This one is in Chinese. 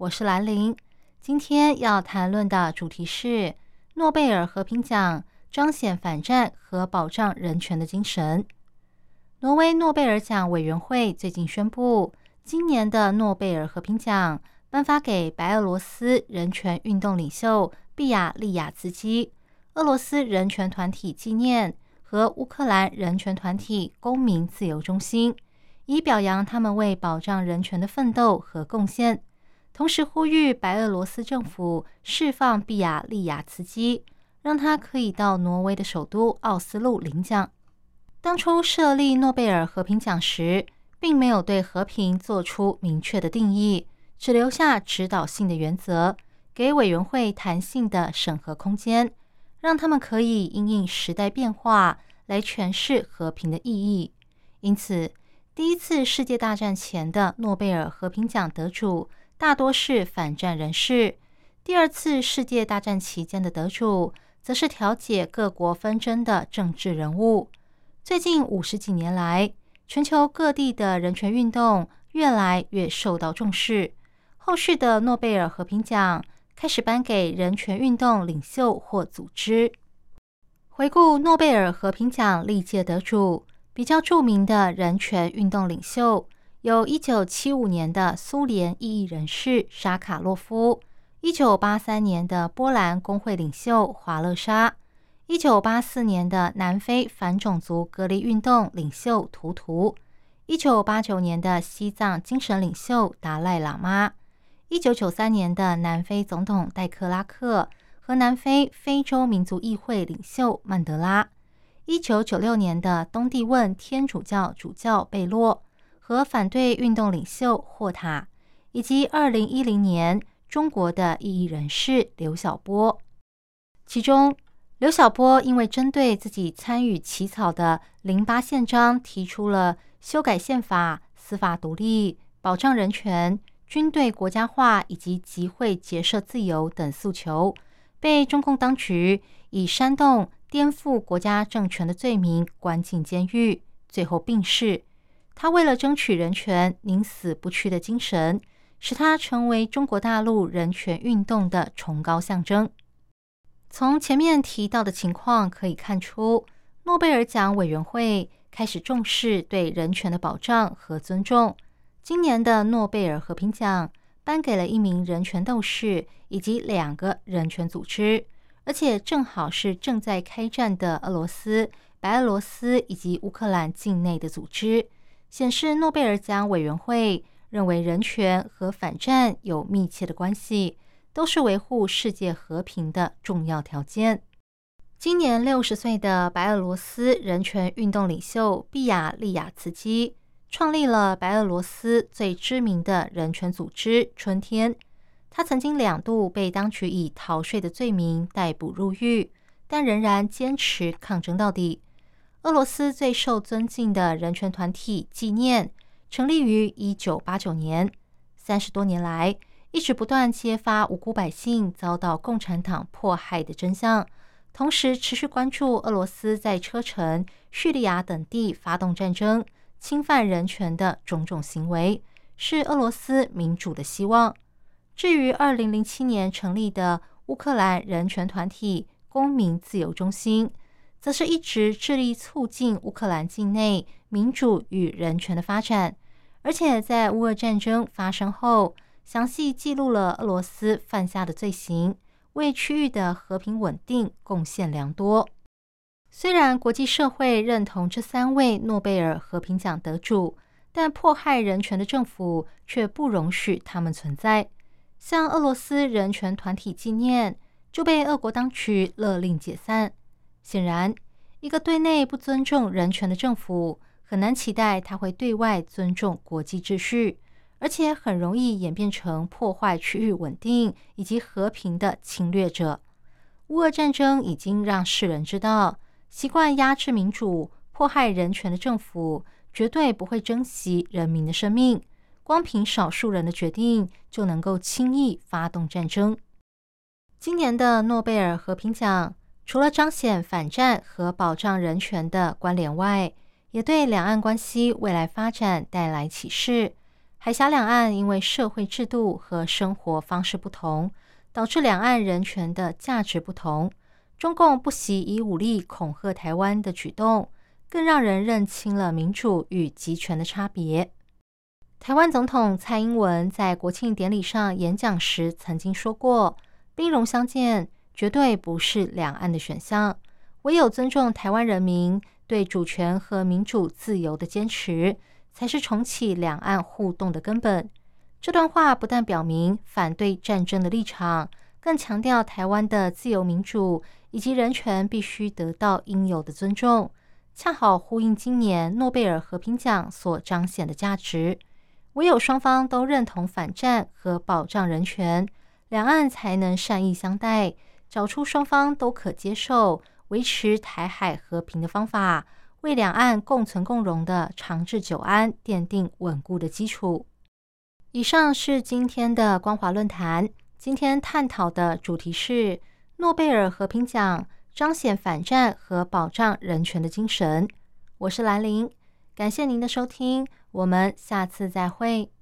我是兰玲。今天要谈论的主题是诺贝尔和平奖彰显反战和保障人权的精神。挪威诺贝尔奖委员会最近宣布，今年的诺贝尔和平奖颁发给白俄罗斯人权运动领袖毕亚利亚茨基、俄罗斯人权团体纪念。和乌克兰人权团体公民自由中心，以表扬他们为保障人权的奋斗和贡献，同时呼吁白俄罗斯政府释放毕亚利亚茨基，让他可以到挪威的首都奥斯陆领奖。当初设立诺贝尔和平奖时，并没有对和平做出明确的定义，只留下指导性的原则，给委员会弹性的审核空间。让他们可以因应时代变化来诠释和平的意义。因此，第一次世界大战前的诺贝尔和平奖得主大多是反战人士；第二次世界大战期间的得主则是调解各国纷争的政治人物。最近五十几年来，全球各地的人权运动越来越受到重视。后续的诺贝尔和平奖。开始颁给人权运动领袖或组织。回顾诺贝尔和平奖历届得主，比较著名的人权运动领袖有1975年的苏联异议人士沙卡洛夫，1983年的波兰工会领袖华勒沙，1984年的南非反种族隔离运动领袖图图，1989年的西藏精神领袖达赖喇嘛。一九九三年的南非总统戴克拉克和南非非洲民族议会领袖曼德拉，一九九六年的东帝汶天主教主教贝洛和反对运动领袖霍塔，以及二零一零年中国的异议人士刘晓波。其中，刘晓波因为针对自己参与起草的零八宪章提出了修改宪法、司法独立、保障人权。军队国家化以及集会结社自由等诉求，被中共当局以煽动颠覆国家政权的罪名关进监狱，最后病逝。他为了争取人权宁死不屈的精神，使他成为中国大陆人权运动的崇高象征。从前面提到的情况可以看出，诺贝尔奖委员会开始重视对人权的保障和尊重。今年的诺贝尔和平奖颁给了一名人权斗士以及两个人权组织，而且正好是正在开战的俄罗斯、白俄罗斯以及乌克兰境内的组织，显示诺贝尔奖委员会认为人权和反战有密切的关系，都是维护世界和平的重要条件。今年六十岁的白俄罗斯人权运动领袖毕亚利亚茨基。创立了白俄罗斯最知名的人权组织“春天”。他曾经两度被当局以逃税的罪名逮捕入狱，但仍然坚持抗争到底。俄罗斯最受尊敬的人权团体“纪念”成立于一九八九年，三十多年来一直不断揭发无辜百姓遭到共产党迫害的真相，同时持续关注俄罗斯在车臣、叙利亚等地发动战争。侵犯人权的种种行为是俄罗斯民主的希望。至于二零零七年成立的乌克兰人权团体公民自由中心，则是一直致力促进乌克兰境内民主与人权的发展，而且在乌俄战争发生后，详细记录了俄罗斯犯下的罪行，为区域的和平稳定贡献良多。虽然国际社会认同这三位诺贝尔和平奖得主，但迫害人权的政府却不容许他们存在。像俄罗斯人权团体纪念就被俄国当局勒令解散。显然，一个对内不尊重人权的政府，很难期待他会对外尊重国际秩序。而且很容易演变成破坏区域稳定以及和平的侵略者。乌俄战争已经让世人知道，习惯压制民主、迫害人权的政府绝对不会珍惜人民的生命。光凭少数人的决定就能够轻易发动战争。今年的诺贝尔和平奖，除了彰显反战和保障人权的关联外，也对两岸关系未来发展带来启示。海峡两岸因为社会制度和生活方式不同，导致两岸人权的价值不同。中共不惜以武力恐吓台湾的举动，更让人认清了民主与集权的差别。台湾总统蔡英文在国庆典礼上演讲时曾经说过：“兵戎相见绝对不是两岸的选项，唯有尊重台湾人民对主权和民主自由的坚持，才是重启两岸互动的根本。”这段话不但表明反对战争的立场，更强调台湾的自由民主以及人权必须得到应有的尊重，恰好呼应今年诺贝尔和平奖所彰显的价值。唯有双方都认同反战和保障人权，两岸才能善意相待，找出双方都可接受、维持台海和平的方法，为两岸共存共荣的长治久安奠定稳固的基础。以上是今天的光华论坛，今天探讨的主题是诺贝尔和平奖彰显反战和保障人权的精神。我是兰陵。感谢您的收听，我们下次再会。